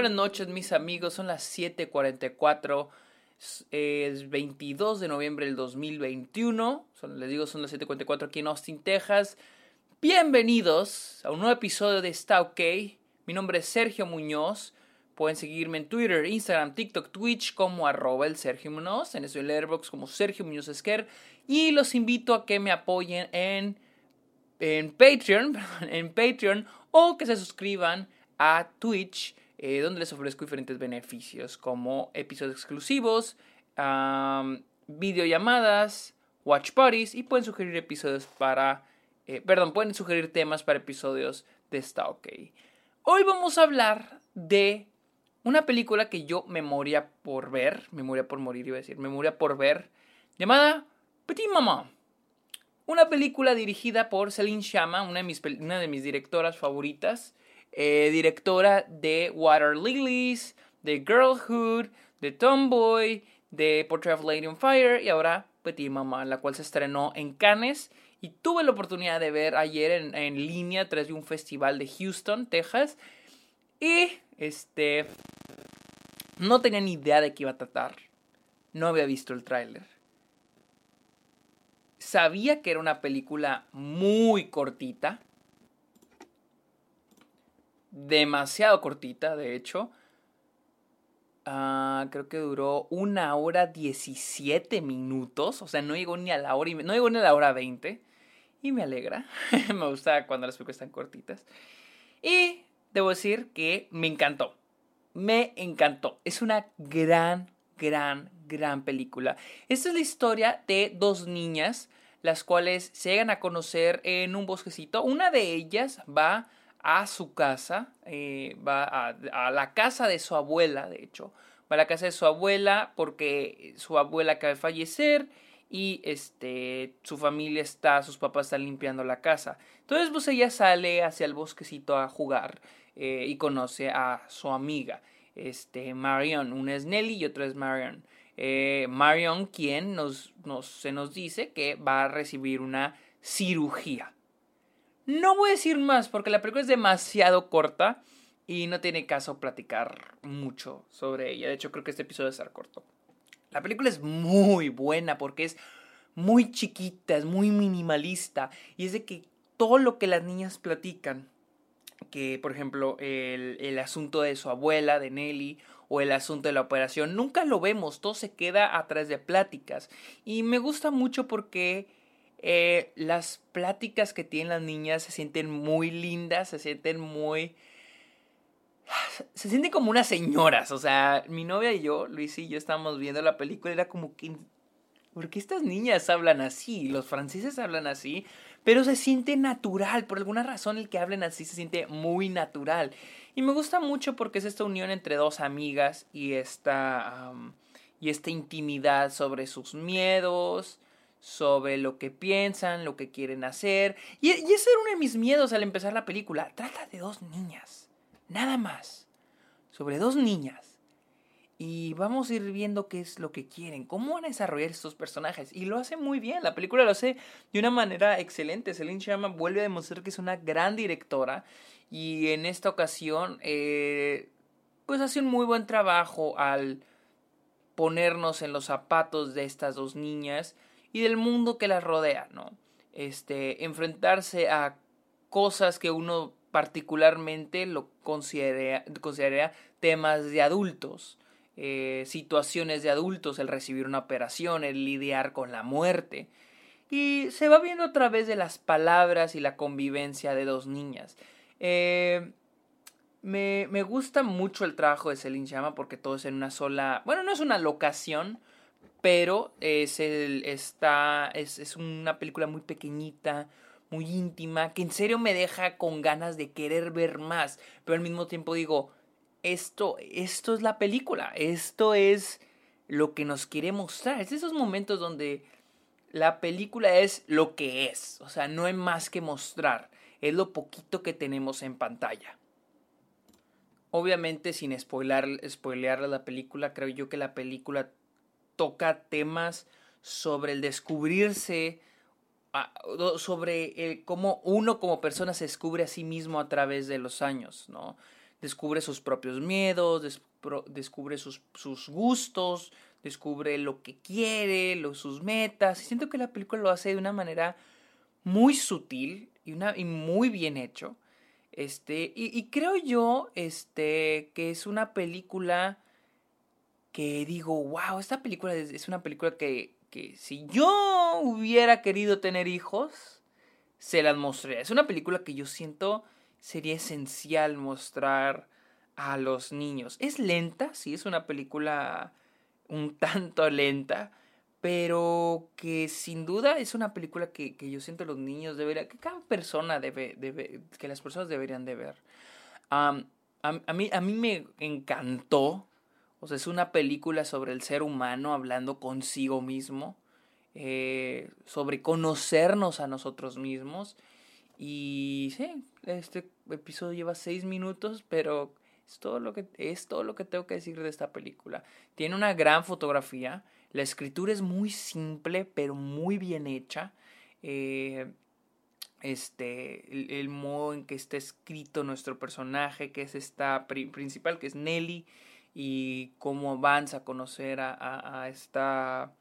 Buenas noches mis amigos, son las 7.44, es 22 de noviembre del 2021, son, les digo son las 7.44 aquí en Austin, Texas. Bienvenidos a un nuevo episodio de Está OK, mi nombre es Sergio Muñoz, pueden seguirme en Twitter, Instagram, TikTok, Twitch como arroba el Sergio Muñoz, en el Letterboxd como Sergio Muñoz Esquer. Y los invito a que me apoyen en, en Patreon, en Patreon o que se suscriban a Twitch eh, donde les ofrezco diferentes beneficios como episodios exclusivos, videollamadas, watch parties y pueden sugerir episodios para, eh, perdón, pueden sugerir temas para episodios de Está OK. Hoy vamos a hablar de una película que yo me moría por ver, me moría por morir iba a decir, me moría por ver, llamada Petit Maman. Una película dirigida por Celine Chama, una de mis, una de mis directoras favoritas. Eh, directora de Water Lilies, de Girlhood, de Tomboy, de Portrait of Lady on Fire y ahora Petit Mama, la cual se estrenó en Cannes y tuve la oportunidad de ver ayer en, en línea tras de un festival de Houston, Texas y este no tenía ni idea de qué iba a tratar. No había visto el tráiler. Sabía que era una película muy cortita, demasiado cortita, de hecho. Ah, creo que duró una hora 17 minutos. O sea, no llegó ni a la hora y no llegó ni a la hora 20. Y me alegra. me gusta cuando las películas están cortitas. Y debo decir que me encantó. Me encantó. Es una gran, gran, gran película. Esta es la historia de dos niñas, las cuales se llegan a conocer en un bosquecito. Una de ellas va a su casa, eh, va a, la casa de su abuela, de hecho, va a la casa de su abuela porque su abuela acaba de fallecer y este su familia está, sus papás están limpiando la casa. Entonces pues ella sale hacia el bosquecito a jugar eh, y conoce a su amiga, este Marion, una es Nelly y otra es Marion. Eh, Marion quien nos, nos, se nos dice que va a recibir una cirugía. No voy a decir más porque la película es demasiado corta y no tiene caso platicar mucho sobre ella. De hecho, creo que este episodio va a corto. La película es muy buena porque es muy chiquita, es muy minimalista y es de que todo lo que las niñas platican, que por ejemplo el, el asunto de su abuela, de Nelly, o el asunto de la operación, nunca lo vemos, todo se queda a través de pláticas. Y me gusta mucho porque eh, las pláticas que tienen las niñas se sienten muy lindas, se sienten muy... Se sienten como unas señoras, o sea, mi novia y yo, Luis y yo estábamos viendo la película y era como que... ¿Por qué estas niñas hablan así? Los franceses hablan así, pero se siente natural, por alguna razón el que hablen así se siente muy natural. Y me gusta mucho porque es esta unión entre dos amigas y esta, y esta intimidad sobre sus miedos, sobre lo que piensan, lo que quieren hacer. Y, ese era uno de mis miedos al empezar la película. Trata de dos niñas, nada más. Sobre dos niñas. Y vamos a ir viendo qué es lo que quieren, cómo van a desarrollar estos personajes. Y lo hace muy bien, la película lo hace de una manera excelente. Celine Sherman vuelve a demostrar que es una gran directora. Y en esta ocasión, eh, pues hace un muy buen trabajo al ponernos en los zapatos de estas dos niñas y del mundo que las rodea, ¿no? Este, enfrentarse a cosas que uno particularmente lo considera, temas de adultos, eh, situaciones de adultos, el recibir una operación, el lidiar con la muerte. Y se va viendo a través de las palabras y la convivencia de dos niñas. Eh, me, me, gusta mucho el trabajo de Celine Chama porque todo es en una sola. Bueno, no es una locación, pero es, el, está, es, es una película muy pequeñita, muy íntima, que en serio me deja con ganas de querer ver más, pero al mismo tiempo digo, esto, esto es la película, esto es lo que nos quiere mostrar, es esos momentos donde la película es lo que es, o sea, no hay más que mostrar, es lo poquito que tenemos en pantalla. Obviamente sin spoiler, spoilear la película, creo yo que la película toca temas sobre el descubrirse, sobre cómo uno como persona se descubre a sí mismo a través de los años, ¿no? descubre sus propios miedos, descubre sus, gustos, descubre lo que quiere, sus metas. Y siento que la película lo hace de una manera muy sutil y, una, y muy bien hecho. Este, y, creo yo este, que es una película que digo, wow, esta película es, una película que, que si yo hubiera querido tener hijos, se las mostré. Es una película que yo siento sería esencial mostrar a los niños. Es lenta, sí, es una película un tanto lenta, pero que sin duda es una película que, yo siento los niños deberían, que cada persona debe, debe que las personas deberían de ver. a, mí, a mí me encantó, o sea, es una película sobre el ser humano hablando consigo mismo, eh, sobre conocernos a nosotros mismos. Y sí, este episodio lleva seis minutos, pero es todo lo que, es todo lo que tengo que decir de esta película. Tiene una gran fotografía. La escritura es muy simple, pero muy bien hecha. Eh, este, el, modo en que está escrito nuestro personaje, que es esta principal, que es Nelly, y cómo avanza a conocer a, a, esta,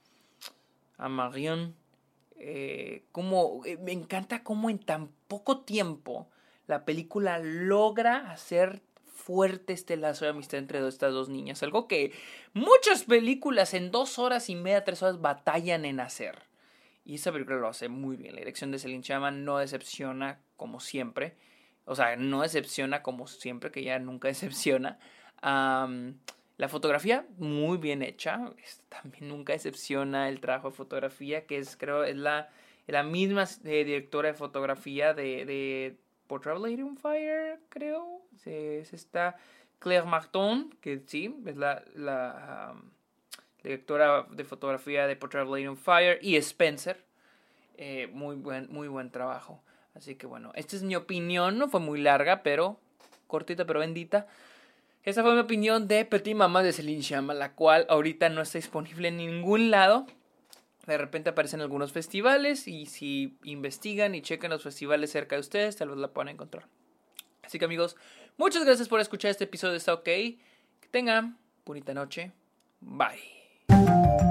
a Marion. Eh, eh, me encanta cómo en tan poco tiempo la película logra hacer fuerte este lazo de amistad entre estas dos niñas. Algo que muchas películas en dos horas y media, tres horas batallan en hacer. Y esta película lo hace muy bien. La dirección de Celine Chama no decepciona como siempre. O sea, no decepciona como siempre, que ya nunca decepciona. La fotografía muy bien hecha. También nunca decepciona el trabajo de fotografía, que es, creo, es la, la misma eh, directora de fotografía de, de Portrait on Fire, creo. Es esta Claire Marton, que sí, es la, directora de fotografía de Portrait on Fire, y Spencer. Eh, muy, buen, muy buen trabajo. Así que bueno, esta es mi opinión, no fue muy larga, pero cortita pero bendita. Esta fue mi opinión de Petit Mama de Celine Chama, la cual ahorita no está disponible en ningún lado de repente aparecen algunos festivales y si investigan y checan los festivales cerca de ustedes, tal vez la puedan encontrar. Así que amigos, muchas gracias por escuchar este episodio de Está OK. Que tengan bonita noche. Bye.